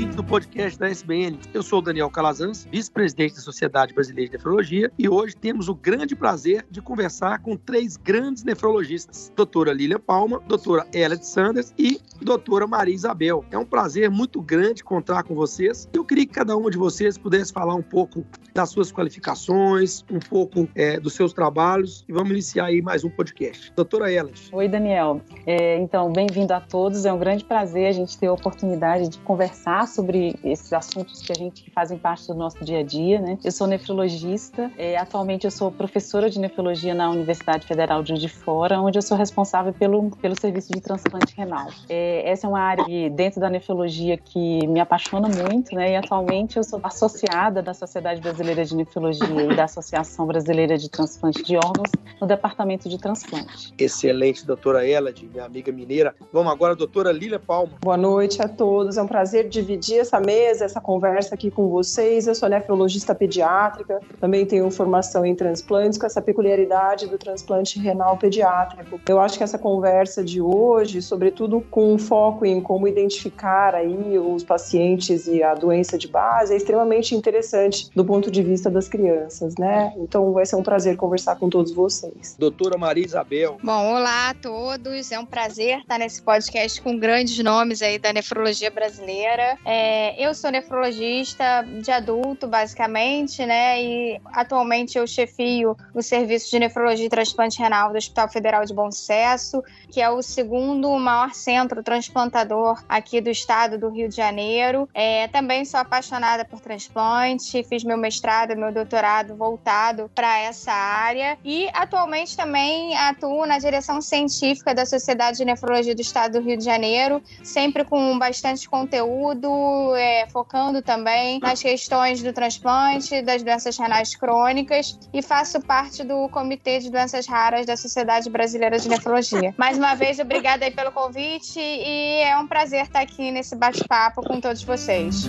Ouvintes do podcast da SBN. Eu sou o Daniel Calazans, vice-presidente da Sociedade Brasileira de Nefrologia, e hoje temos o grande prazer de conversar com três grandes nefrologistas: doutora Lília Palma, doutora Elliot Sanders e doutora Maria Isabel. É um prazer muito grande contar com vocês. Eu queria que cada uma de vocês pudesse falar um pouco das suas qualificações, um pouco é, dos seus trabalhos, e vamos iniciar aí mais um podcast. Doutora Elliot. Oi, Daniel. É, então, bem-vindo a todos. É um grande prazer a gente ter a oportunidade de conversar sobre esses assuntos que a gente que fazem parte do nosso dia a dia, né? Eu sou nefrologista, é, atualmente eu sou professora de nefrologia na Universidade Federal de Juiz de Fora, onde eu sou responsável pelo, pelo serviço de transplante renal. É, essa é uma área dentro da nefrologia que me apaixona muito, né? E atualmente eu sou associada da Sociedade Brasileira de Nefrologia e da Associação Brasileira de Transplante de Órgãos no Departamento de Transplante. Excelente, doutora Elad, minha amiga mineira. Vamos agora, doutora Lília Palma. Boa noite a todos. É um prazer dividir essa mesa, essa conversa aqui com vocês. Eu sou nefrologista pediátrica, também tenho formação em transplantes, com essa peculiaridade do transplante renal pediátrico. Eu acho que essa conversa de hoje, sobretudo com foco em como identificar aí os pacientes e a doença de base, é extremamente interessante do ponto de vista das crianças, né? Então vai ser um prazer conversar com todos vocês. Doutora Maria Isabel. Bom, olá a todos. É um prazer estar nesse podcast com grandes nomes aí da nefrologia brasileira. É, eu sou nefrologista de adulto, basicamente, né? E atualmente eu chefio o serviço de nefrologia e transplante renal do Hospital Federal de Bom Sucesso, que é o segundo maior centro transplantador aqui do estado do Rio de Janeiro. É, também sou apaixonada por transplante, fiz meu mestrado, meu doutorado voltado para essa área e atualmente também atuo na direção científica da Sociedade de Nefrologia do Estado do Rio de Janeiro, sempre com bastante conteúdo é, focando também nas questões do transplante, das doenças renais crônicas e faço parte do Comitê de Doenças Raras da Sociedade Brasileira de Nefrologia. Mais uma vez, obrigada pelo convite e é um prazer estar aqui nesse bate-papo com todos vocês.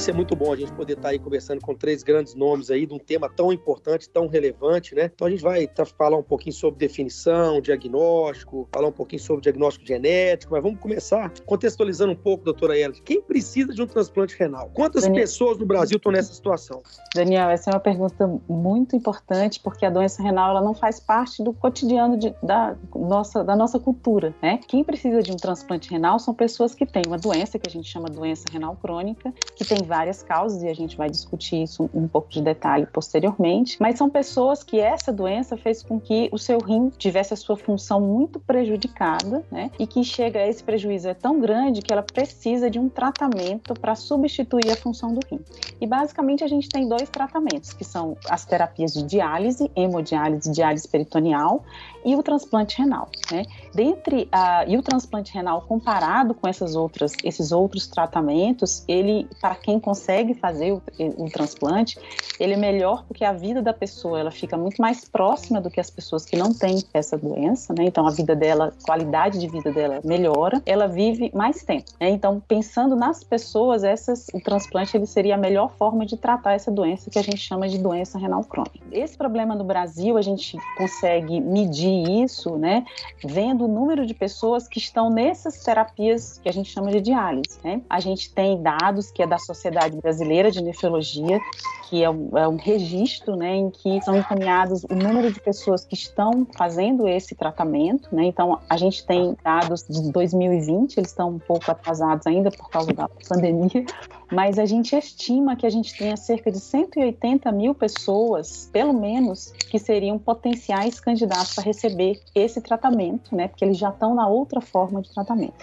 Ser muito bom a gente poder estar aí conversando com três grandes nomes aí de um tema tão importante, tão relevante, né? Então a gente vai tá, falar um pouquinho sobre definição, diagnóstico, falar um pouquinho sobre diagnóstico genético, mas vamos começar contextualizando um pouco, doutora Elis. Quem precisa de um transplante renal? Quantas Daniel... pessoas no Brasil estão nessa situação? Daniel, essa é uma pergunta muito importante, porque a doença renal ela não faz parte do cotidiano de, da, nossa, da nossa cultura, né? Quem precisa de um transplante renal são pessoas que têm uma doença que a gente chama doença renal crônica, que tem várias causas e a gente vai discutir isso um pouco de detalhe posteriormente, mas são pessoas que essa doença fez com que o seu rim tivesse a sua função muito prejudicada, né? E que chega a esse prejuízo é tão grande que ela precisa de um tratamento para substituir a função do rim. E basicamente a gente tem dois tratamentos, que são as terapias de diálise, hemodiálise, diálise peritoneal e o transplante renal, né? Dentre a, e o transplante renal comparado com essas outras, esses outros tratamentos, ele para quem quem consegue fazer o, o, transplante, ele é melhor porque a vida da pessoa ela fica muito mais próxima do que as pessoas que não têm essa doença, né? Então a vida dela, a qualidade de vida dela melhora, ela vive mais tempo. Né? Então pensando nas pessoas, essas, o transplante ele seria a melhor forma de tratar essa doença que a gente chama de doença renal crônica. Esse problema no Brasil a gente consegue medir isso, né? Vendo o número de pessoas que estão nessas terapias que a gente chama de diálise. Né? A gente tem dados que é da Sociedade Brasileira de Nefrologia, que é um, é um registro né, em que são encaminhados o número de pessoas que estão fazendo esse tratamento. Né? Então, a gente tem dados de 2020, eles estão um pouco atrasados ainda por causa da pandemia, mas a gente estima que a gente tenha cerca de 180 mil pessoas, pelo menos, que seriam potenciais candidatos para receber esse tratamento, né? porque eles já estão na outra forma de tratamento.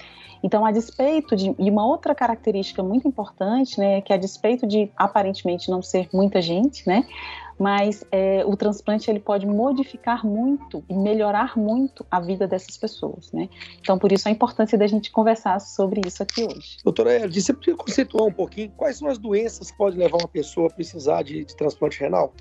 Então, a despeito de. E uma outra característica muito importante, né, é que a despeito de aparentemente não ser muita gente, né, mas é, o transplante ele pode modificar muito e melhorar muito a vida dessas pessoas, né? Então, por isso a importância da gente conversar sobre isso aqui hoje. Doutora Elide, você podia conceituar um pouquinho quais são as doenças que podem levar uma pessoa a precisar de, de transplante renal?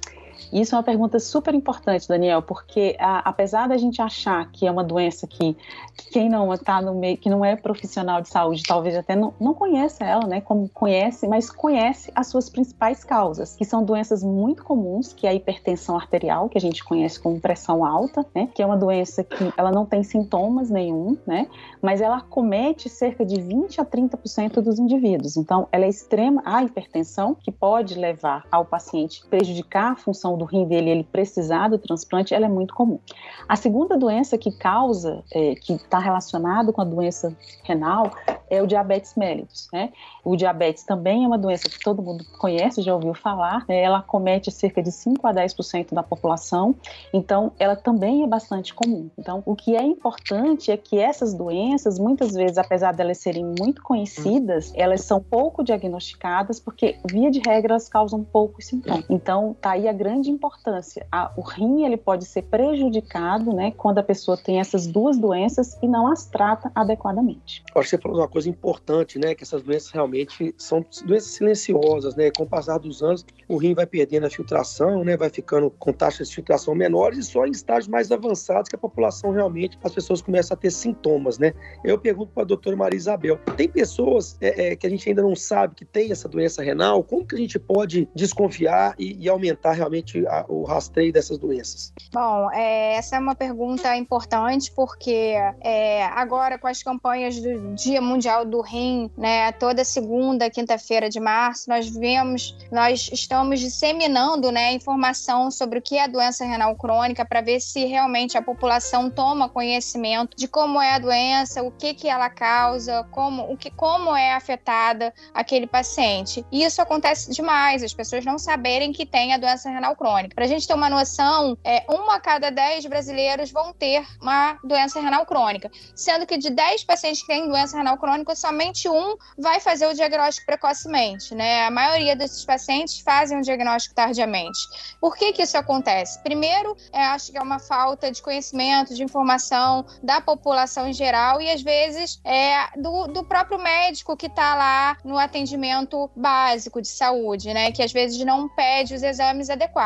Isso é uma pergunta super importante, Daniel, porque a, apesar da gente achar que é uma doença que, que quem não está no meio, que não é profissional de saúde, talvez até não, não conheça ela, né? Como conhece, mas conhece as suas principais causas, que são doenças muito comuns, que é a hipertensão arterial, que a gente conhece como pressão alta, né? Que é uma doença que ela não tem sintomas nenhum, né? Mas ela comete cerca de 20 a 30% dos indivíduos. Então, ela é extrema, a hipertensão, que pode levar ao paciente prejudicar a função do rim dele, ele precisar do transplante, ela é muito comum. A segunda doença que causa, é, que está relacionado com a doença renal, é o diabetes mellitus, né? O diabetes também é uma doença que todo mundo conhece, já ouviu falar, né? ela comete cerca de 5 a 10% da população, então ela também é bastante comum. Então, o que é importante é que essas doenças, muitas vezes, apesar de elas serem muito conhecidas, elas são pouco diagnosticadas porque, via de regra, elas causam poucos sintomas. Então, tá aí a grande importância. A, o rim, ele pode ser prejudicado, né, quando a pessoa tem essas duas doenças e não as trata adequadamente. Acho que você falou uma coisa importante, né, que essas doenças realmente são doenças silenciosas, né, com o passar dos anos, o rim vai perdendo a filtração, né, vai ficando com taxas de filtração menores e só em estágios mais avançados que a população realmente, as pessoas começam a ter sintomas, né. Eu pergunto para a doutora Maria Isabel, tem pessoas é, é, que a gente ainda não sabe que tem essa doença renal, como que a gente pode desconfiar e, e aumentar realmente a, o rastreio dessas doenças? Bom, é, essa é uma pergunta importante porque é, agora com as campanhas do Dia Mundial do Rim, né, toda segunda, quinta-feira de março, nós vemos, nós estamos disseminando, né, informação sobre o que é a doença renal crônica para ver se realmente a população toma conhecimento de como é a doença, o que que ela causa, como o que como é afetada aquele paciente. E isso acontece demais, as pessoas não saberem que tem a doença renal crônica. Para a gente ter uma noção, é, uma a cada dez brasileiros vão ter uma doença renal crônica, sendo que de 10 pacientes que têm doença renal crônica, somente um vai fazer o diagnóstico precocemente, né? A maioria desses pacientes fazem o diagnóstico tardiamente. Por que que isso acontece? Primeiro, é, acho que é uma falta de conhecimento, de informação da população em geral e às vezes é do, do próprio médico que está lá no atendimento básico de saúde, né? Que às vezes não pede os exames adequados,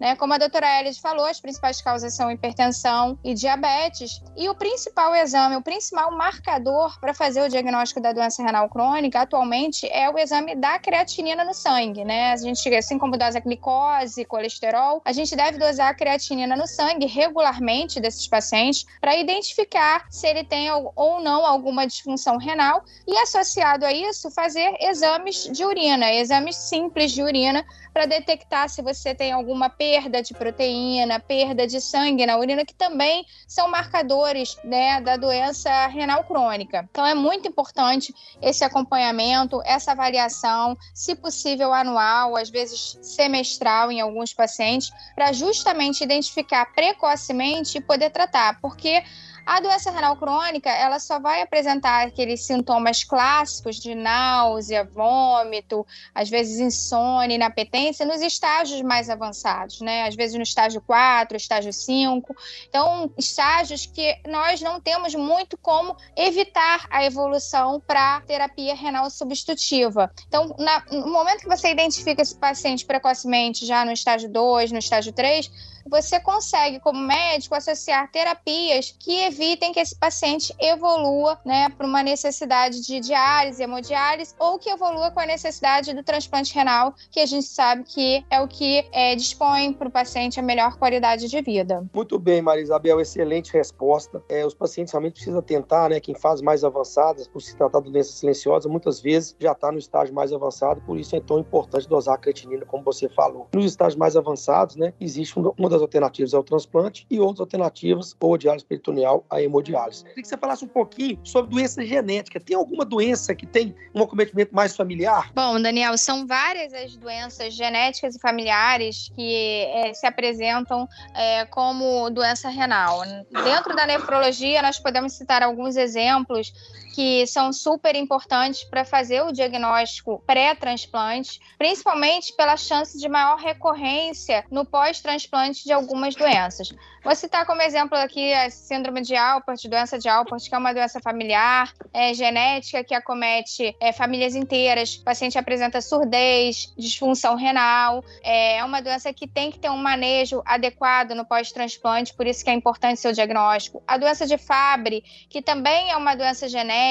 né? Como a doutora Ellis falou, as principais causas são hipertensão e diabetes e o principal exame, o principal marcador para fazer o diagnóstico da doença renal crônica atualmente é o exame da creatinina no sangue, né? A gente, assim como dosa glicose, colesterol, a gente deve dosar a creatinina no sangue regularmente desses pacientes para identificar se ele tem ou não alguma disfunção renal e associado a isso fazer exames de urina, exames simples de urina para detectar se você tem alguma perda de proteína, perda de sangue na urina, que também são marcadores né, da doença renal crônica. Então é muito importante esse acompanhamento, essa avaliação, se possível anual, às vezes semestral em alguns pacientes, para justamente identificar precocemente e poder tratar, porque a doença renal crônica, ela só vai apresentar aqueles sintomas clássicos de náusea, vômito, às vezes insônia, inapetência, nos estágios mais avançados, né? Às vezes no estágio 4, estágio 5. Então, estágios que nós não temos muito como evitar a evolução para terapia renal substitutiva. Então, na, no momento que você identifica esse paciente precocemente, já no estágio 2, no estágio 3, você consegue, como médico, associar terapias que evitem que esse paciente evolua né, para uma necessidade de diálise, hemodiálise, ou que evolua com a necessidade do transplante renal, que a gente sabe que é o que é, dispõe para o paciente a melhor qualidade de vida. Muito bem, Maria Isabel, excelente resposta. É, os pacientes realmente precisam tentar, né, quem faz mais avançadas, por se tratar de doença silenciosa, muitas vezes já está no estágio mais avançado, por isso é tão importante dosar a creatinina, como você falou. Nos estágios mais avançados, né, existe uma das alternativas é o transplante e outras alternativas, ou a diálise peritoneal, a hemodiálise. Queria que você falasse um pouquinho sobre doença genética. Tem alguma doença que tem um acometimento mais familiar? Bom, Daniel, são várias as doenças genéticas e familiares que é, se apresentam é, como doença renal. Dentro da nefrologia, nós podemos citar alguns exemplos que são super importantes para fazer o diagnóstico pré-transplante, principalmente pela chance de maior recorrência no pós-transplante de algumas doenças. Vou citar como exemplo aqui a síndrome de Alport, doença de Alport, que é uma doença familiar, é, genética, que acomete é, famílias inteiras. O paciente apresenta surdez, disfunção renal. É uma doença que tem que ter um manejo adequado no pós-transplante, por isso que é importante seu diagnóstico. A doença de Fabry, que também é uma doença genética,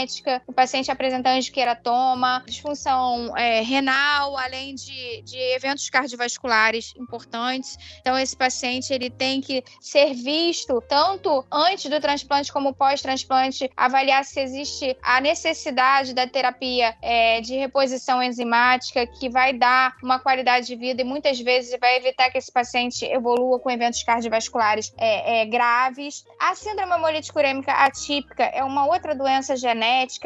o paciente apresenta angiqueratoma, disfunção é, renal, além de, de eventos cardiovasculares importantes. Então, esse paciente ele tem que ser ser visto tanto antes do transplante como pós-transplante, avaliar se existe a necessidade da terapia é, de reposição enzimática que vai dar uma qualidade de vida e muitas vezes vai evitar que esse paciente evolua com eventos cardiovasculares é, é, graves. A síndrome hemolítica urêmica atípica é uma outra doença genética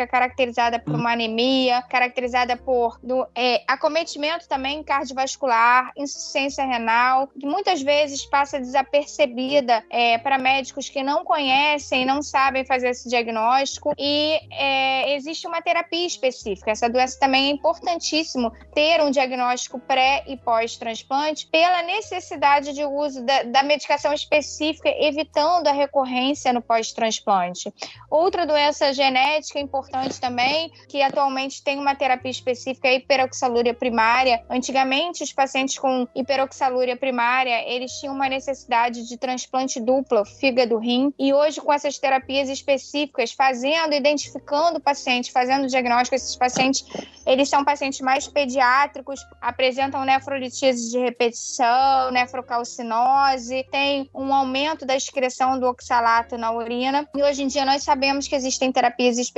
caracterizada por uma anemia, caracterizada por do, é, acometimento também cardiovascular, insuficiência renal, que muitas vezes passa desapercebida é, para médicos que não conhecem, não sabem fazer esse diagnóstico e é, existe uma terapia específica. Essa doença também é importantíssimo ter um diagnóstico pré e pós-transplante pela necessidade de uso da, da medicação específica, evitando a recorrência no pós-transplante. Outra doença genética importante também, que atualmente tem uma terapia específica, é a hiperoxalúria primária. Antigamente, os pacientes com hiperoxalúria primária, eles tinham uma necessidade de transplante duplo, fígado, rim, e hoje com essas terapias específicas, fazendo, identificando o paciente, fazendo o diagnóstico, esses pacientes, eles são pacientes mais pediátricos, apresentam nefrolitise de repetição, nefrocalcinose, tem um aumento da excreção do oxalato na urina, e hoje em dia nós sabemos que existem terapias específicas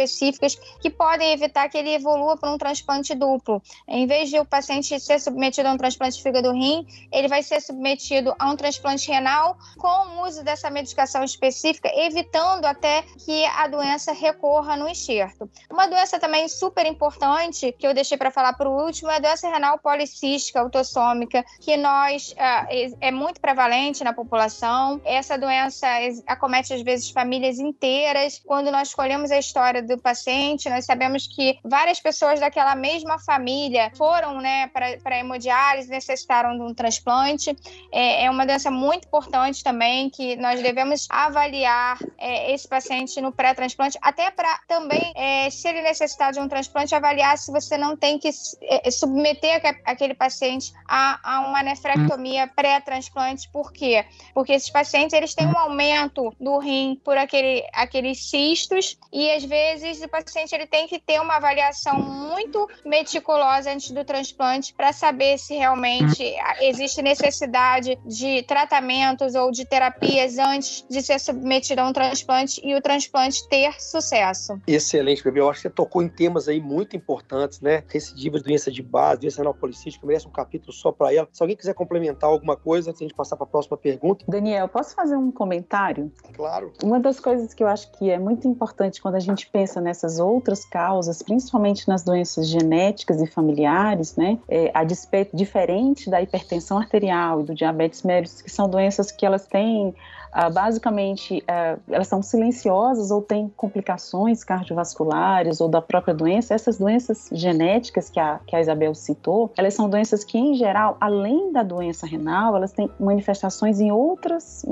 que podem evitar que ele evolua para um transplante duplo. Em vez de o paciente ser submetido a um transplante fígado-rim, ele vai ser submetido a um transplante renal com o uso dessa medicação específica, evitando até que a doença recorra no enxerto. Uma doença também super importante, que eu deixei para falar para o último, é a doença renal policística autossômica, que nós uh, é muito prevalente na população. Essa doença acomete às vezes famílias inteiras. Quando nós escolhemos a história do paciente, nós sabemos que várias pessoas daquela mesma família foram né, para hemodiálise, necessitaram de um transplante. É, é uma doença muito importante também que nós devemos avaliar é, esse paciente no pré-transplante, até para também, é, se ele necessitar de um transplante, avaliar se você não tem que é, submeter aquele paciente a, a uma nefrectomia pré-transplante. Por quê? Porque esses pacientes eles têm um aumento do rim por aquele, aqueles cistos e às vezes o paciente ele tem que ter uma avaliação muito meticulosa antes do transplante para saber se realmente existe necessidade de tratamentos ou de terapias antes de ser submetido a um transplante e o transplante ter sucesso. Excelente, bebê. Eu acho que você tocou em temas aí muito importantes, né? Recidivas, doença de base, doença renal policística, merece um capítulo só para ela. Se alguém quiser complementar alguma coisa antes de a gente passar para a próxima pergunta. Daniel, posso fazer um comentário? Claro. Uma das coisas que eu acho que é muito importante quando a gente pensa nessas outras causas, principalmente nas doenças genéticas e familiares, né? É, a despeito diferente da hipertensão arterial e do diabetes mellitus, que são doenças que elas têm ah, basicamente, ah, elas são silenciosas ou têm complicações cardiovasculares ou da própria doença. Essas doenças genéticas que a, que a Isabel citou, elas são doenças que, em geral, além da doença renal, elas têm manifestações em outras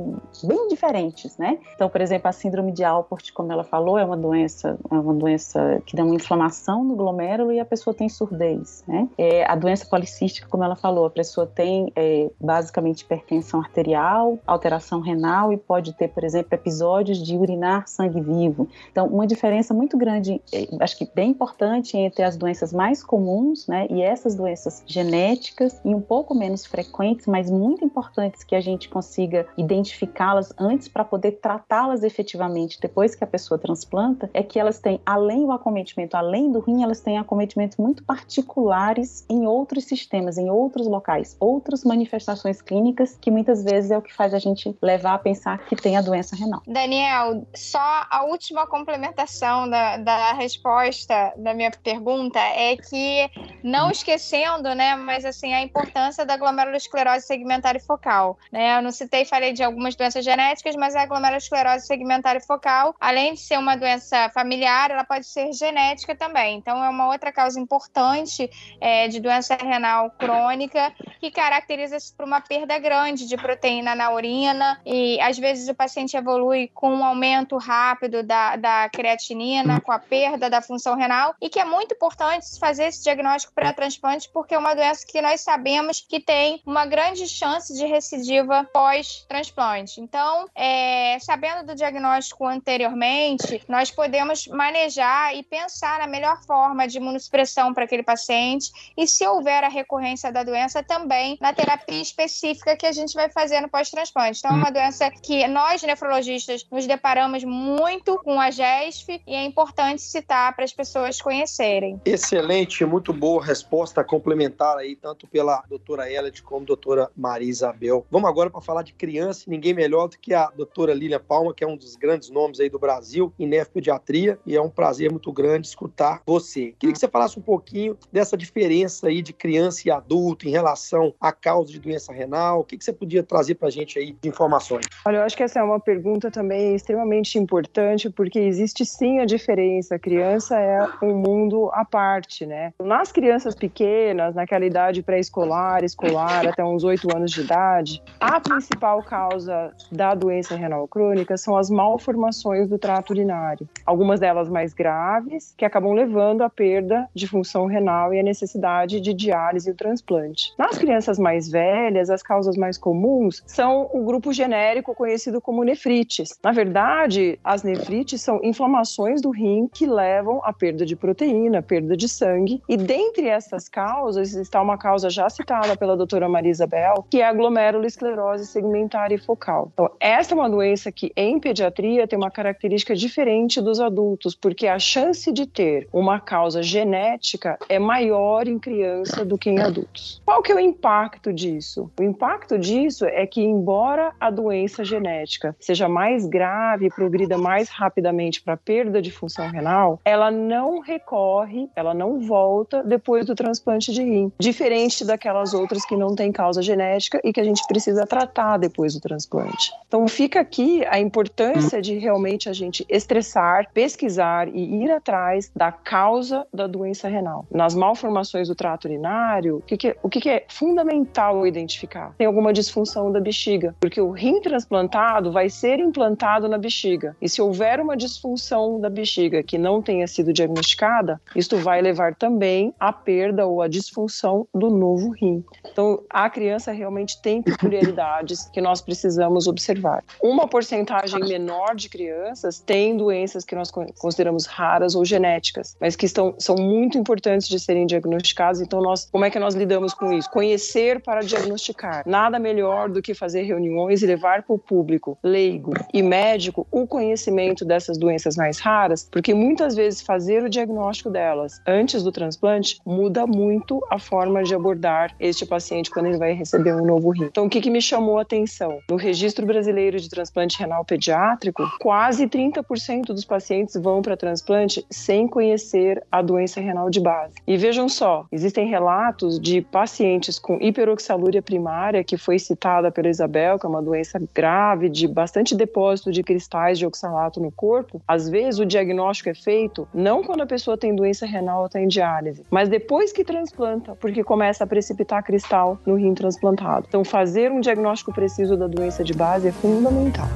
bem diferentes, né? Então, por exemplo, a síndrome de Alport, como ela falou, é uma doença, é uma doença que dá uma inflamação no glomérulo e a pessoa tem surdez, né? É, a doença policística, como ela falou, a pessoa tem é, basicamente hipertensão arterial, alteração renal e pode ter, por exemplo, episódios de urinar sangue vivo. Então, uma diferença muito grande, eh, acho que bem importante entre as doenças mais comuns, né, e essas doenças genéticas e um pouco menos frequentes, mas muito importantes que a gente consiga identificá-las antes para poder tratá-las efetivamente depois que a pessoa transplanta, é que elas têm, além do acometimento, além do rim, elas têm acometimentos muito particulares em outros sistemas, em outros locais, outras manifestações clínicas que muitas vezes é o que faz a gente levar a pensar pensar que tem a doença renal. Daniel, só a última complementação da, da resposta da minha pergunta é que, não esquecendo, né, mas assim, a importância da glomerulosclerose segmentar e focal. Né? Eu não citei, falei de algumas doenças genéticas, mas a glomerulosclerose segmentar e focal, além de ser uma doença familiar, ela pode ser genética também. Então, é uma outra causa importante é, de doença renal crônica que caracteriza-se por uma perda grande de proteína na urina e, às vezes, o paciente evolui com um aumento rápido da, da creatinina, com a perda da função renal e que é muito importante fazer esse diagnóstico pré-transplante porque é uma doença que nós sabemos que tem uma grande chance de recidiva pós-transplante. Então, é, sabendo do diagnóstico anteriormente, nós podemos manejar e pensar na melhor forma de imunossupressão para aquele paciente e, se houver a recorrência da doença, também na terapia específica que a gente vai fazer no pós-transplante. Então, é uma doença que nós, nefrologistas, nos deparamos muito com a GESF e é importante citar para as pessoas conhecerem. Excelente, muito boa resposta complementar aí, tanto pela doutora Elliot como doutora Maria Isabel. Vamos agora para falar de criança, ninguém melhor do que a doutora Lília Palma, que é um dos grandes nomes aí do Brasil em nefropediatria, e é um prazer muito grande escutar você. Queria que você falasse um pouquinho dessa diferença aí de criança e adulto em relação à causa de doença renal. O que, que você podia trazer para a gente aí de informações? Olha, eu acho que essa é uma pergunta também extremamente importante, porque existe sim a diferença. A criança é um mundo à parte, né? Nas crianças pequenas, naquela idade pré-escolar, escolar, até uns 8 anos de idade, a principal causa da doença renal crônica são as malformações do trato urinário. Algumas delas mais graves, que acabam levando à perda de função renal e a necessidade de diálise e transplante. Nas crianças mais velhas, as causas mais comuns são o grupo genérico conhecido como nefrites. Na verdade, as nefrites são inflamações do rim que levam à perda de proteína, perda de sangue, e dentre essas causas está uma causa já citada pela doutora Maria Isabel, que é a glomerulosclerose segmentar e focal. Então, essa é uma doença que em pediatria tem uma característica diferente dos adultos, porque a chance de ter uma causa genética é maior em criança do que em adultos. Qual que é o impacto disso? O impacto disso é que embora a doença genética seja mais grave, progrida mais rapidamente para perda de função renal, ela não recorre, ela não volta depois do transplante de rim, diferente daquelas outras que não têm causa genética e que a gente precisa tratar depois do transplante. Então fica aqui a importância de realmente a gente estressar, pesquisar e ir atrás da causa da doença renal. Nas malformações do trato urinário, o que, que, o que, que é fundamental identificar? Tem alguma disfunção da bexiga, porque o rim transplantado vai ser implantado na bexiga. E se houver uma disfunção da bexiga que não tenha sido diagnosticada, isto vai levar também à perda ou à disfunção do novo rim. Então, a criança realmente tem peculiaridades que nós precisamos observar. Uma porcentagem menor de crianças tem doenças que nós consideramos raras ou genéticas, mas que estão, são muito importantes de serem diagnosticadas. Então, nós, como é que nós lidamos com isso? Conhecer para diagnosticar. Nada melhor do que fazer reuniões e levar para o público leigo e médico o conhecimento dessas doenças mais raras, porque muitas vezes fazer o diagnóstico delas antes do transplante muda muito a forma de abordar este paciente quando ele vai receber um novo rim. Então, o que, que me chamou a atenção? No Registro Brasileiro de Transplante Renal Pediátrico, quase 30% dos pacientes vão para transplante sem conhecer a doença renal de base. E vejam só, existem relatos de pacientes com hiperoxalúria primária, que foi citada pela Isabel, que é uma doença grave de bastante depósito de cristais de oxalato no corpo. Às vezes, o diagnóstico é feito não quando a pessoa tem doença renal ou está em diálise, mas depois que transplanta, porque começa a precipitar cristal no rim transplantado. Então, fazer um diagnóstico preciso da doença de base é fundamental.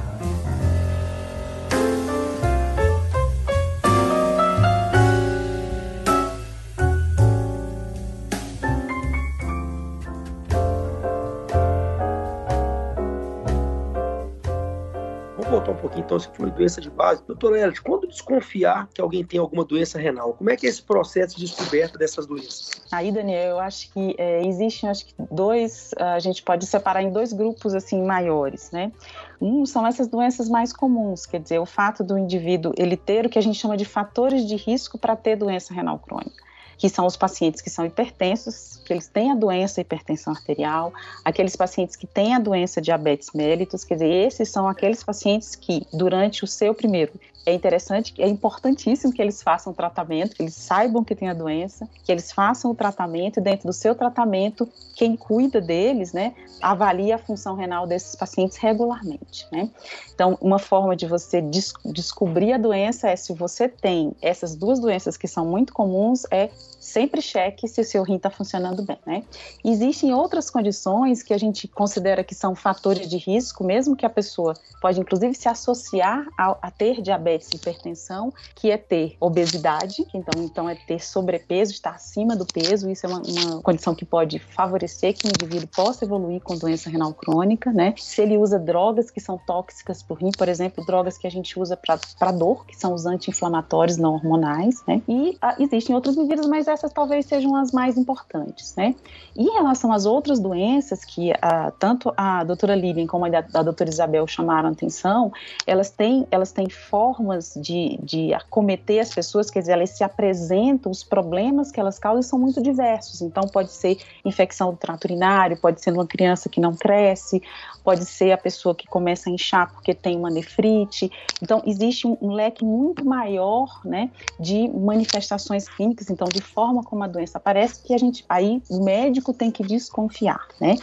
Pouquinho, então, se for doença de base. Doutora Elis, quando desconfiar que alguém tem alguma doença renal, como é que é esse processo de descoberta dessas doenças? Aí, Daniel, eu acho que é, existem, acho que dois, a gente pode separar em dois grupos, assim, maiores, né? Um são essas doenças mais comuns, quer dizer, o fato do indivíduo ele ter o que a gente chama de fatores de risco para ter doença renal crônica. Que são os pacientes que são hipertensos, que eles têm a doença hipertensão arterial, aqueles pacientes que têm a doença diabetes mellitus, quer dizer, esses são aqueles pacientes que, durante o seu primeiro é interessante, é importantíssimo que eles façam o tratamento, que eles saibam que tem a doença, que eles façam o tratamento e dentro do seu tratamento, quem cuida deles, né, avalia a função renal desses pacientes regularmente, né. Então, uma forma de você des descobrir a doença é se você tem essas duas doenças que são muito comuns, é sempre cheque se o seu rim está funcionando bem, né? Existem outras condições que a gente considera que são fatores de risco, mesmo que a pessoa pode inclusive se associar a, a ter diabetes hipertensão, que é ter obesidade, então, então é ter sobrepeso, estar acima do peso, isso é uma, uma condição que pode favorecer que o indivíduo possa evoluir com doença renal crônica, né? Se ele usa drogas que são tóxicas para o rim, por exemplo, drogas que a gente usa para dor, que são os anti-inflamatórios não hormonais, né? E a, ah, existem outras medidas, mas essa essas talvez sejam as mais importantes, né? E em relação às outras doenças que a, tanto a doutora Lilian como a, a doutora Isabel chamaram atenção, elas têm, elas têm formas de, de acometer as pessoas, quer dizer, elas se apresentam, os problemas que elas causam são muito diversos. Então, pode ser infecção do trato urinário, pode ser uma criança que não cresce, pode ser a pessoa que começa a inchar porque tem uma nefrite. Então, existe um, um leque muito maior, né, de manifestações clínicas, então, de forma como a doença aparece que a gente aí o médico tem que desconfiar, né?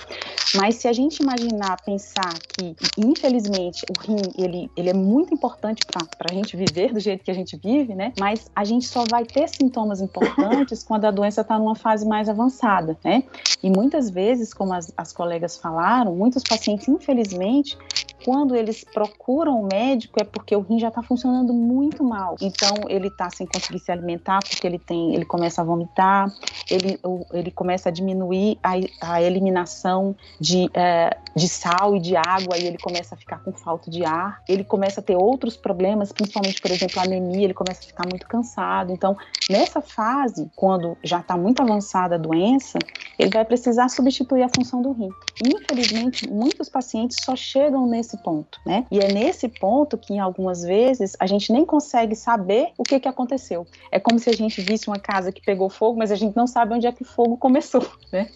Mas se a gente imaginar, pensar que infelizmente o rim ele, ele é muito importante para a gente viver do jeito que a gente vive, né? Mas a gente só vai ter sintomas importantes quando a doença está numa fase mais avançada, né? E muitas vezes, como as, as colegas falaram, muitos pacientes infelizmente quando eles procuram o médico é porque o rim já está funcionando muito mal. Então ele está sem conseguir se alimentar porque ele tem, ele começa a vomitar, ele, ele começa a diminuir a, a eliminação de, é, de sal e de água e ele começa a ficar com falta de ar. Ele começa a ter outros problemas, principalmente, por exemplo, a anemia, ele começa a ficar muito cansado. Então, nessa fase, quando já está muito avançada a doença, ele vai precisar substituir a função do rim. Infelizmente, muitos pacientes só chegam nesse ponto, né? E é nesse ponto que, em algumas vezes, a gente nem consegue saber o que, que aconteceu. É como se a gente visse uma casa que pegou fogo, mas a gente não sabe onde é que o fogo começou, né?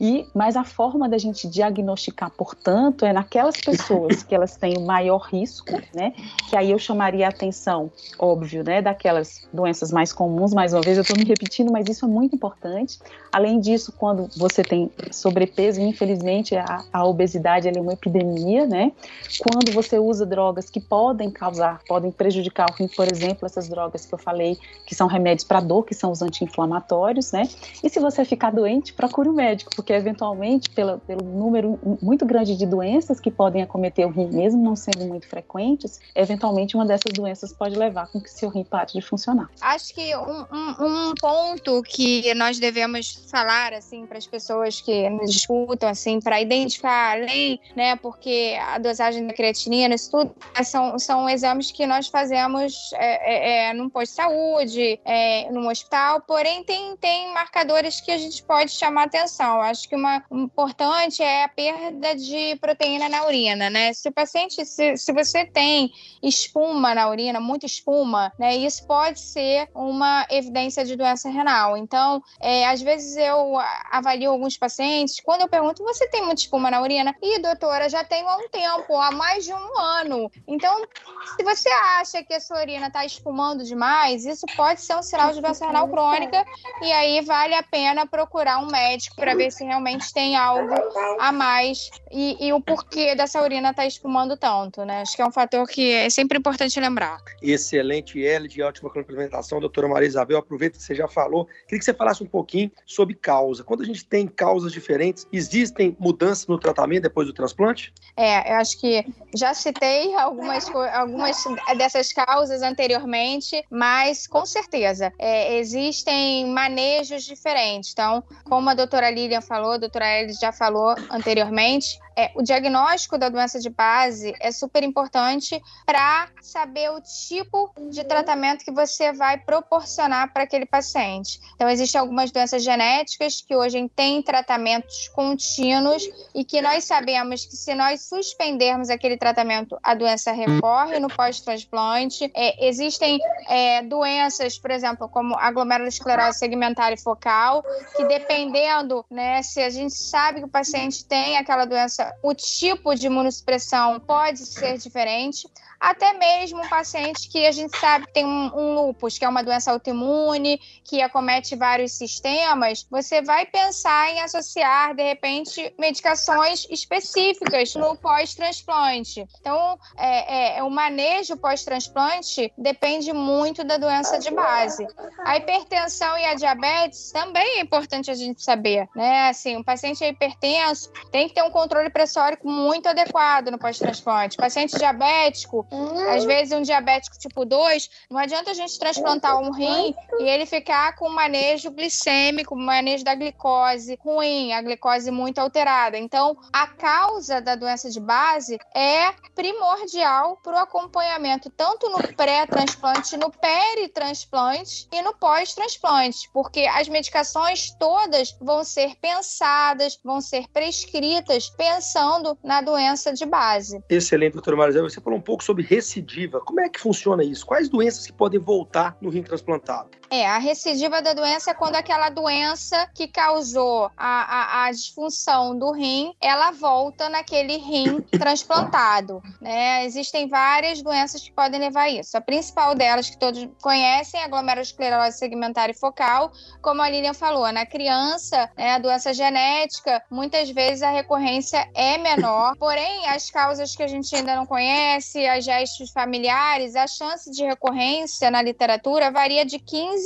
E, mas a forma da gente diagnosticar, portanto, é naquelas pessoas que elas têm o maior risco, né? Que aí eu chamaria a atenção, óbvio, né? Daquelas doenças mais comuns, mais uma vez eu estou me repetindo, mas isso é muito importante. Além disso, quando você tem sobrepeso, infelizmente a, a obesidade é uma epidemia, né? Quando você usa drogas que podem causar, podem prejudicar o rim, por exemplo, essas drogas que eu falei, que são remédios para dor, que são os anti-inflamatórios, né? E se você ficar doente, procure o um médico, porque eventualmente, pelo número muito grande de doenças que podem acometer o rim, mesmo não sendo muito frequentes, eventualmente uma dessas doenças pode levar com que seu rim pare de funcionar. Acho que um, um, um ponto que nós devemos falar assim para as pessoas que nos escutam assim para identificar além, né, porque a dosagem da creatinina, isso tudo são, são exames que nós fazemos é, é, é num posto de saúde, é, num hospital, porém tem, tem marcadores que a gente pode chamar atenção. Acho que uma importante é a perda de proteína na urina, né? Se o paciente, se, se você tem espuma na urina, muita espuma, né, isso pode ser uma evidência de doença renal. Então, é, às vezes eu avalio alguns pacientes, quando eu pergunto, você tem muita espuma na urina? E doutora, já tenho há um tempo, há mais de um ano. Então, se você acha que a sua urina está espumando demais, isso pode ser um sinal de doença renal crônica e aí vale a pena procurar um médico para ver se realmente tem algo a mais e, e o porquê dessa urina estar tá espumando tanto, né? Acho que é um fator que é sempre importante lembrar. Excelente, L, de ótima complementação, doutora Maria Isabel. Aproveita que você já falou. Queria que você falasse um pouquinho sobre causa. Quando a gente tem causas diferentes, existem mudanças no tratamento depois do transplante? É, eu acho que já citei algumas, algumas dessas causas anteriormente, mas com certeza é, existem manejos diferentes. Então, como a doutora Lilian falou, a doutora Ellis já falou anteriormente, é, o diagnóstico da doença de base é super importante para saber o tipo de tratamento que você vai proporcionar para aquele paciente. Então, existem algumas doenças genéticas que hoje têm tratamentos contínuos e que nós sabemos que se nós suspendermos aquele tratamento, a doença recorre no pós-transplante. É, existem é, doenças, por exemplo, como glomerulosclerose segmentar e focal, que dependendo, né, se a gente sabe que o paciente tem aquela doença, o tipo de imunossupressão pode ser diferente até mesmo um paciente que a gente sabe que tem um, um lupus, que é uma doença autoimune, que acomete vários sistemas, você vai pensar em associar, de repente, medicações específicas no pós-transplante. Então, é, é, é o manejo pós-transplante depende muito da doença de base. A hipertensão e a diabetes também é importante a gente saber, né? Assim, um paciente hipertenso tem que ter um controle pressórico muito adequado no pós-transplante. Paciente diabético às vezes, um diabético tipo 2, não adianta a gente transplantar um rim e ele ficar com manejo glicêmico, manejo da glicose ruim, a glicose muito alterada. Então, a causa da doença de base é primordial para o acompanhamento, tanto no pré-transplante, no peri-transplante e no pós-transplante, porque as medicações todas vão ser pensadas, vão ser prescritas pensando na doença de base. Excelente, doutora Marizela. Você falou um pouco sobre sobre recidiva. Como é que funciona isso? Quais doenças que podem voltar no rim transplantado? É, a recidiva da doença é quando aquela doença que causou a, a, a disfunção do rim, ela volta naquele rim transplantado. Né? Existem várias doenças que podem levar a isso. A principal delas, que todos conhecem, é a glomerulosclerose segmentar e focal. Como a Lilian falou, na criança, né, a doença genética, muitas vezes a recorrência é menor. Porém, as causas que a gente ainda não conhece, as gestos familiares, a chance de recorrência na literatura varia de 15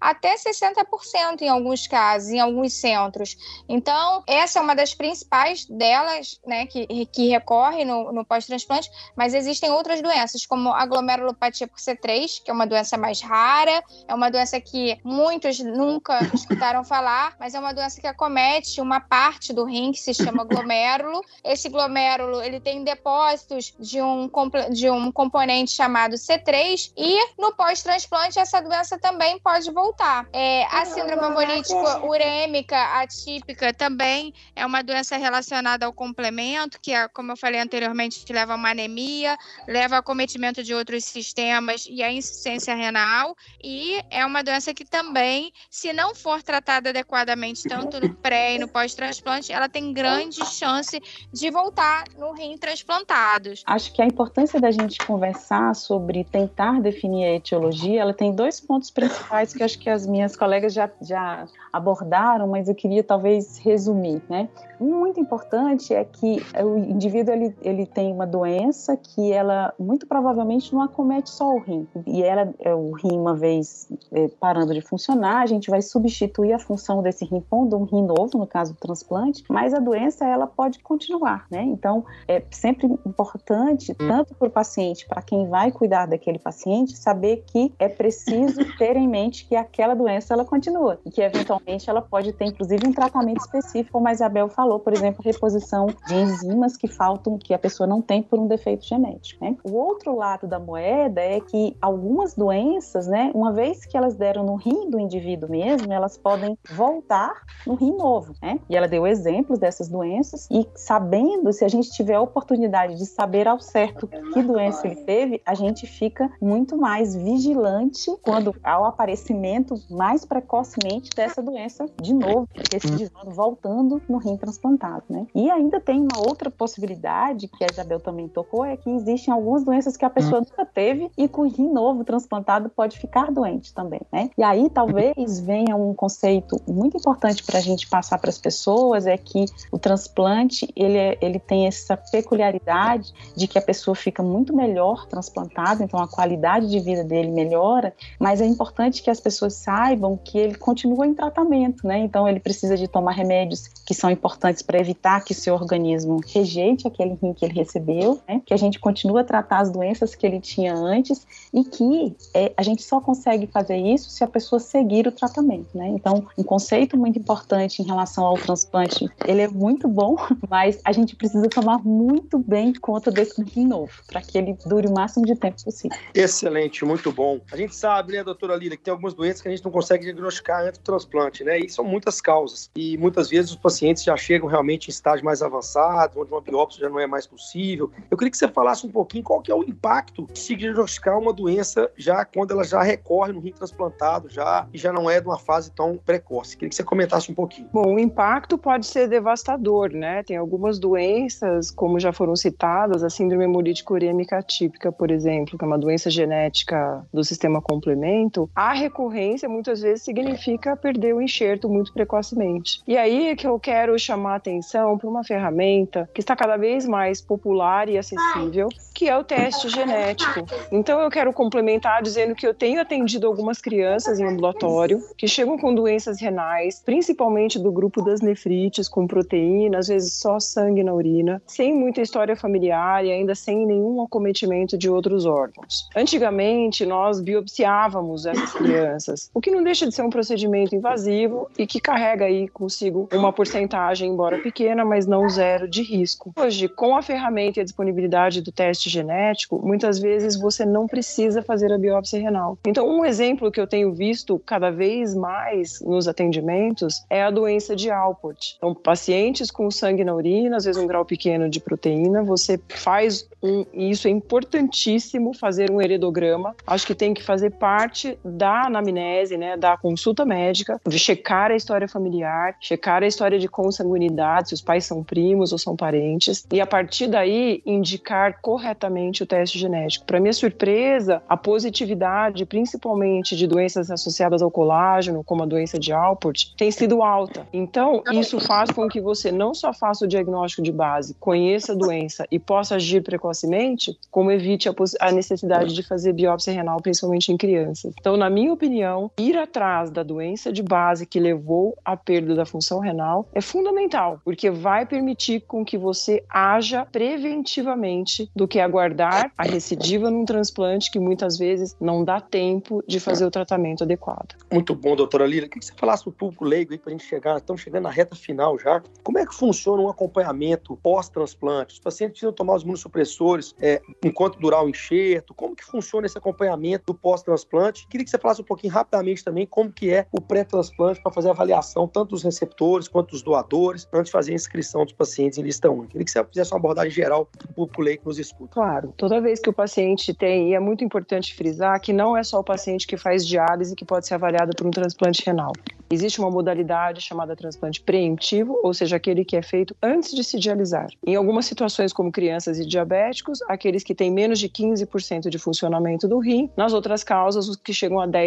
até 60% em alguns casos, em alguns centros. Então, essa é uma das principais delas, né, que, que recorre no, no pós-transplante, mas existem outras doenças, como a glomerulopatia por C3, que é uma doença mais rara, é uma doença que muitos nunca escutaram falar, mas é uma doença que acomete uma parte do rim que se chama glomérulo. Esse glomérulo, ele tem depósitos de um, de um componente chamado C3 e no pós-transplante essa doença também pode voltar. É, a síndrome hemolítica urêmica atípica também é uma doença relacionada ao complemento, que, é, como eu falei anteriormente, que leva a uma anemia, leva a cometimento de outros sistemas e a insuficiência renal, e é uma doença que também, se não for tratada adequadamente, tanto no pré e no pós-transplante, ela tem grande chance de voltar no rim transplantados. Acho que a importância da gente conversar sobre tentar definir a etiologia, ela tem dois pontos principais que acho que as minhas colegas já, já abordaram, mas eu queria talvez resumir, né? muito importante é que o indivíduo ele, ele tem uma doença que ela muito provavelmente não acomete só o rim. E ela, é, o rim, uma vez é, parando de funcionar, a gente vai substituir a função desse rim pondo um rim novo, no caso do transplante, mas a doença ela pode continuar, né? Então é sempre importante, tanto para o paciente, para quem vai cuidar daquele paciente, saber que é preciso ter em mente que aquela doença ela continua e que eventualmente ela pode ter inclusive um tratamento específico, como a Isabel falou por exemplo, reposição de enzimas que faltam, que a pessoa não tem por um defeito genético. Né? O outro lado da moeda é que algumas doenças, né, uma vez que elas deram no rim do indivíduo mesmo, elas podem voltar no rim novo. Né? E ela deu exemplos dessas doenças e sabendo, se a gente tiver a oportunidade de saber ao certo que doença ele teve, a gente fica muito mais vigilante quando há o aparecimento mais precocemente dessa doença de novo, esse desvio voltando no rim transplantado né? E ainda tem uma outra possibilidade que a Isabel também tocou, é que existem algumas doenças que a pessoa nunca teve e com o rim novo transplantado pode ficar doente também, né? E aí talvez venha um conceito muito importante para a gente passar para as pessoas é que o transplante ele, é, ele tem essa peculiaridade de que a pessoa fica muito melhor transplantada, então a qualidade de vida dele melhora, mas é importante importante que as pessoas saibam que ele continua em tratamento, né? Então ele precisa de tomar remédios que são importantes para evitar que o seu organismo rejeite aquele rim que ele recebeu, né? Que a gente continua a tratar as doenças que ele tinha antes e que é, a gente só consegue fazer isso se a pessoa seguir o tratamento, né? Então, um conceito muito importante em relação ao transplante, ele é muito bom, mas a gente precisa tomar muito bem conta desse rim novo, para que ele dure o máximo de tempo possível. Excelente, muito bom. A gente sabe, né, doutora que tem algumas doenças que a gente não consegue diagnosticar antes do transplante, né? E são muitas causas. E muitas vezes os pacientes já chegam realmente em estágio mais avançado, onde uma biópsia já não é mais possível. Eu queria que você falasse um pouquinho qual que é o impacto de se diagnosticar uma doença já quando ela já recorre no rim transplantado, já e já não é de uma fase tão precoce. Queria que você comentasse um pouquinho. Bom, o impacto pode ser devastador, né? Tem algumas doenças, como já foram citadas, a síndrome hemolítica urêmica atípica, por exemplo, que é uma doença genética do sistema complemento. Recorrência muitas vezes significa perder o enxerto muito precocemente. E aí é que eu quero chamar a atenção para uma ferramenta que está cada vez mais popular e acessível, que é o teste genético. Então eu quero complementar dizendo que eu tenho atendido algumas crianças em ambulatório que chegam com doenças renais, principalmente do grupo das nefrites, com proteína, às vezes só sangue na urina, sem muita história familiar e ainda sem nenhum acometimento de outros órgãos. Antigamente nós biopsiávamos essas crianças, o que não deixa de ser um procedimento invasivo e que carrega aí consigo uma porcentagem, embora pequena, mas não zero de risco. Hoje, com a ferramenta e a disponibilidade do teste genético, muitas vezes você não precisa fazer a biópsia renal. Então, um exemplo que eu tenho visto cada vez mais nos atendimentos é a doença de Alport. Então, pacientes com sangue na urina, às vezes um grau pequeno de proteína, você faz um, e isso é importantíssimo fazer um heredograma. Acho que tem que fazer parte da anamnese, né, da consulta médica, de checar a história familiar, checar a história de consanguinidade, se os pais são primos ou são parentes, e a partir daí indicar corretamente o teste genético. Para minha surpresa, a positividade, principalmente de doenças associadas ao colágeno, como a doença de Alport, tem sido alta. Então, isso faz com que você não só faça o diagnóstico de base, conheça a doença e possa agir precocemente, como evite a, a necessidade de fazer biópsia renal, principalmente em crianças. Então, na minha opinião, ir atrás da doença de base que levou à perda da função renal é fundamental, porque vai permitir com que você haja preventivamente do que aguardar a recidiva num transplante que muitas vezes não dá tempo de fazer o tratamento adequado. Muito bom, doutora Lira. Queria que você falasse para o público leigo aí para a gente chegar, estamos chegando na reta final já. Como é que funciona um acompanhamento pós-transplante? Os pacientes precisam tomar os imunossupressores é, enquanto durar o enxerto? Como que funciona esse acompanhamento do pós-transplante? Queria que você falasse um pouquinho rapidamente também como que é o pré-transplante para fazer a avaliação tanto dos receptores quanto dos doadores, antes de fazer a inscrição dos pacientes em lista única. Queria que você fizesse uma abordagem geral para o público leigo que nos escuta. Claro, toda vez que o paciente tem, e é muito importante frisar que não é só o paciente que faz diálise que pode ser avaliado por um transplante renal. Existe uma modalidade chamada transplante preemptivo, ou seja, aquele que é feito antes de se dialisar. Em algumas situações, como crianças e diabéticos, aqueles que têm menos de 15% de funcionamento do rim. Nas outras causas, os que chegam a 10%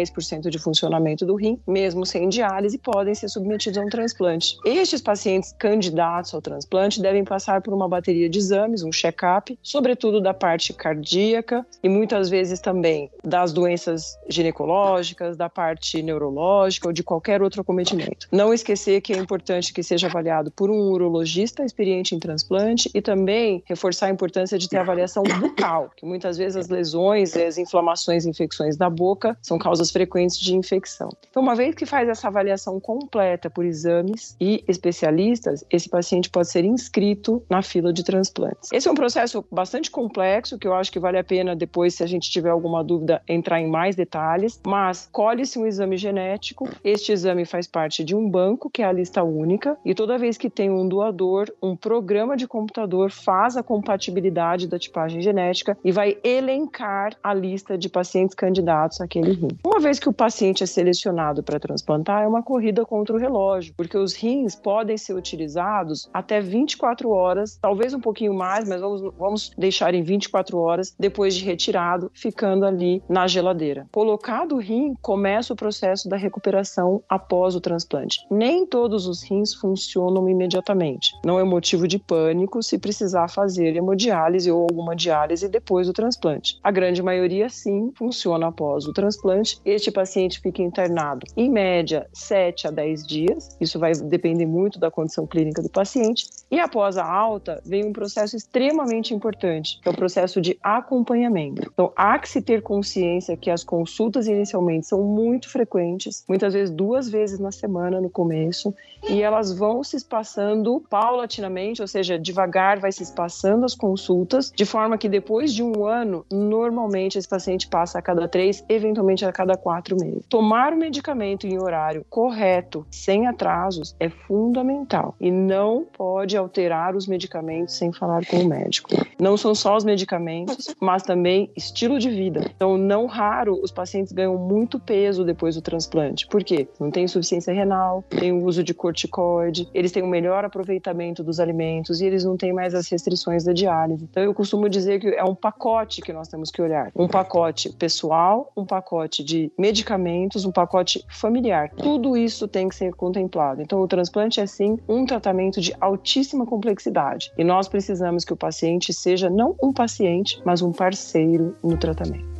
de funcionamento do rim, mesmo sem diálise, podem ser submetidos a um transplante. Estes pacientes candidatos ao transplante devem passar por uma bateria de exames, um check-up, sobretudo da parte cardíaca e muitas vezes também das doenças ginecológicas, da parte neurológica ou de qualquer outro acometimento. Não esquecer que é importante que seja avaliado por um urologista experiente em transplante e também reforçar a importância de ter avaliação bucal, que muitas vezes as lesões, as inflamações e infecções da boca são causas frequentes de infecção. Então, uma vez que faz essa avaliação completa por exames e especialistas, esse paciente pode ser inscrito na fila de transplantes. Esse é um processo bastante complexo que eu acho que vale a pena depois, se a gente tiver alguma dúvida, entrar em mais detalhes, mas colhe-se um exame genético, este exame faz parte de um banco, que é a lista única, e toda vez que tem um doador, um programa de computador faz a compatibilidade da tipagem genética e vai elencar a lista de pacientes candidatos àquele rim. Uma vez que o paciente é selecionado para transplantar, é uma corrida contra o relógio, porque os rins podem ser utilizados até 24 horas, talvez um pouquinho mais, mas vamos, vamos deixar em 24 horas depois de retirado, ficando ali na geladeira. Colocado o rim, começa o processo da recuperação após o transplante. Nem todos os rins funcionam imediatamente. Não é motivo de pânico se precisar fazer hemodiálise ou alguma diálise depois do transplante. A grande maioria, sim, funciona após o transplante. Este paciente fica internado, em média, 7 a 10 dias. Isso vai depender muito da condição clínica do paciente. E após a alta, vem um processo extremamente importante, que é o processo de acompanhamento. Então, há que se ter consciência que as consultas inicialmente são muito frequentes, muitas vezes duas vezes na semana no começo, e elas vão se espaçando paulatinamente, ou seja, devagar vai se espaçando as consultas, de forma que depois de um ano, normalmente esse paciente passa a cada três, eventualmente a cada quatro meses. Tomar o medicamento em horário correto, sem atrasos, é fundamental e não pode alterar os medicamentos sem falar com o médico. Não são só os medicamentos, mas também estilo de vida. Então, não raro, os pacientes ganham muito peso depois do transplante. Por quê? Não tem insuficiência renal, tem o uso de corticoide, eles têm um melhor aproveitamento dos alimentos e eles não têm mais as restrições da diálise. Então, eu costumo dizer que é um pacote que nós temos que olhar. Um pacote pessoal, um pacote de medicamentos, um pacote familiar. Tudo isso tem que ser contemplado. Então, o transplante é sim um tratamento de altíssima complexidade e nós precisamos que o paciente seja não um paciente, mas um parceiro no tratamento.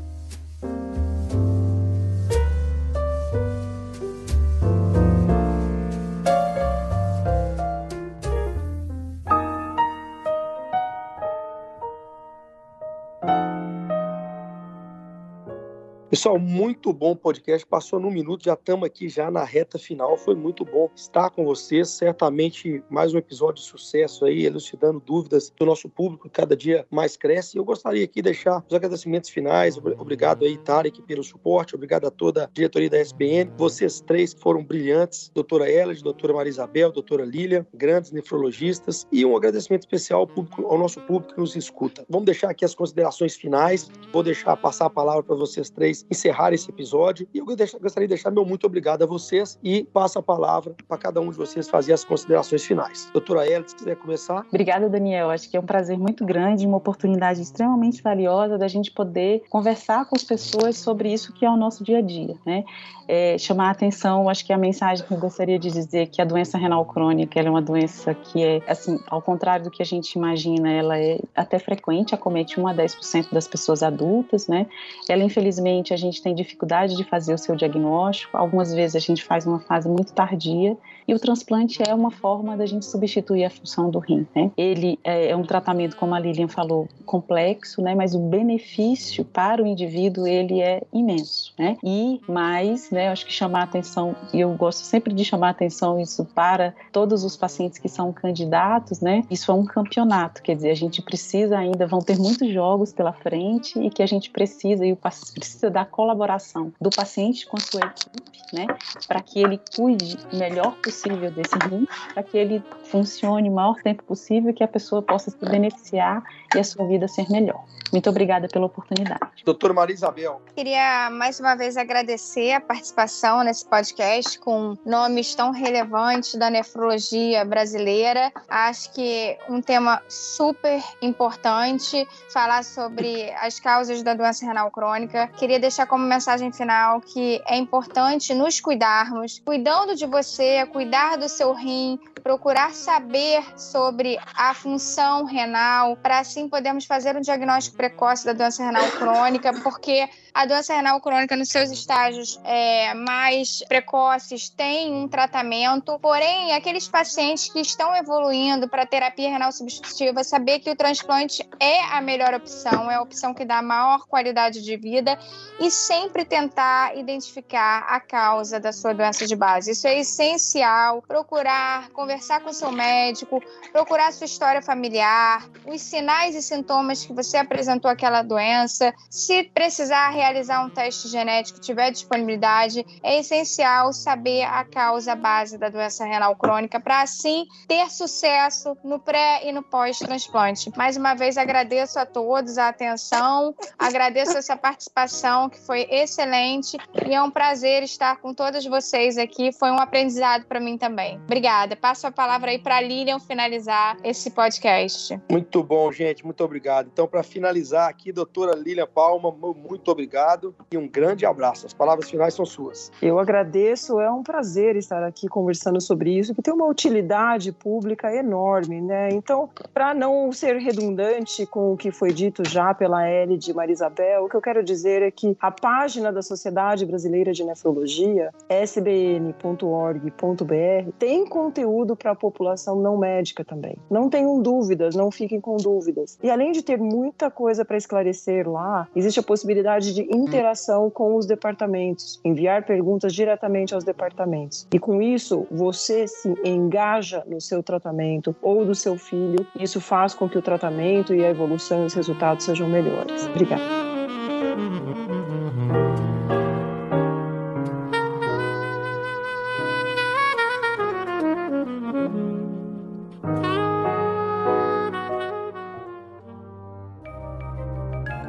Pessoal, muito bom podcast. Passou num minuto, já estamos aqui já na reta final. Foi muito bom estar com vocês. Certamente mais um episódio de sucesso aí, elucidando dúvidas do nosso público, que cada dia mais cresce. Eu gostaria aqui de deixar os agradecimentos finais. Obrigado aí, Tarek, pelo suporte. Obrigado a toda a diretoria da SBN. Vocês três foram brilhantes. Doutora Elad, doutora Marisabel, doutora Lília, grandes nefrologistas. E um agradecimento especial ao, público, ao nosso público que nos escuta. Vamos deixar aqui as considerações finais. Vou deixar passar a palavra para vocês três encerrar esse episódio. E eu gostaria de deixar meu muito obrigado a vocês e passo a palavra para cada um de vocês fazer as considerações finais. Doutora Ela, se quiser começar. Obrigada, Daniel. Acho que é um prazer muito grande, uma oportunidade extremamente valiosa da gente poder conversar com as pessoas sobre isso que é o nosso dia a dia, né? É, chamar a atenção, acho que a mensagem que eu gostaria de dizer que a doença renal crônica é uma doença que é, assim, ao contrário do que a gente imagina, ela é até frequente, acomete 1 a 10% das pessoas adultas, né? Ela, infelizmente, a gente tem dificuldade de fazer o seu diagnóstico, algumas vezes a gente faz uma fase muito tardia, e o transplante é uma forma da gente substituir a função do rim. Né? Ele é, é um tratamento, como a Lilian falou, complexo, né? mas o benefício para o indivíduo ele é imenso. Né? E mais, né, acho que chamar a atenção, e eu gosto sempre de chamar a atenção isso para todos os pacientes que são candidatos, né? isso é um campeonato, quer dizer, a gente precisa ainda, vão ter muitos jogos pela frente e que a gente precisa, e o precisa da colaboração do paciente com a sua equipe, né? para que ele cuide melhor possível possível desse rim, para que ele funcione o maior tempo possível e que a pessoa possa se beneficiar e a sua vida ser melhor. Muito obrigada pela oportunidade. Doutora Maria Isabel. Queria mais uma vez agradecer a participação nesse podcast com nomes tão relevantes da nefrologia brasileira. Acho que um tema super importante falar sobre as causas da doença renal crônica. Queria deixar como mensagem final que é importante nos cuidarmos, cuidando de você, cuidar do seu rim, procurar saber sobre a função renal, para assim podermos fazer um diagnóstico precoce da doença renal crônica, porque a doença renal crônica, nos seus estágios é, mais precoces, tem um tratamento, porém, aqueles pacientes que estão evoluindo para terapia renal substitutiva, saber que o transplante é a melhor opção, é a opção que dá maior qualidade de vida e sempre tentar identificar a causa da sua doença de base. Isso é essencial. Procurar conversar com seu médico, procurar sua história familiar, os sinais e sintomas que você apresentou aquela doença. Se precisar realizar um teste genético, tiver disponibilidade, é essencial saber a causa base da doença renal crônica para assim ter sucesso no pré e no pós-transplante. Mais uma vez agradeço a todos a atenção, agradeço essa participação que foi excelente e é um prazer estar com todas vocês aqui. Foi um aprendizado para mim também. Obrigada. Passo passo a palavra aí para Lilian finalizar esse podcast. Muito bom, gente. Muito obrigado. Então, para finalizar aqui, doutora Lilian Palma, muito obrigado e um grande abraço. As palavras finais são suas. Eu agradeço. É um prazer estar aqui conversando sobre isso, que tem uma utilidade pública enorme, né? Então, para não ser redundante com o que foi dito já pela L de Marisabel, o que eu quero dizer é que a página da Sociedade Brasileira de Nefrologia, sbn.org.br, tem conteúdo para a população não médica também. Não tenham dúvidas, não fiquem com dúvidas. E além de ter muita coisa para esclarecer lá, existe a possibilidade de interação com os departamentos, enviar perguntas diretamente aos departamentos. E com isso, você se engaja no seu tratamento ou do seu filho. Isso faz com que o tratamento e a evolução e os resultados sejam melhores. Obrigada.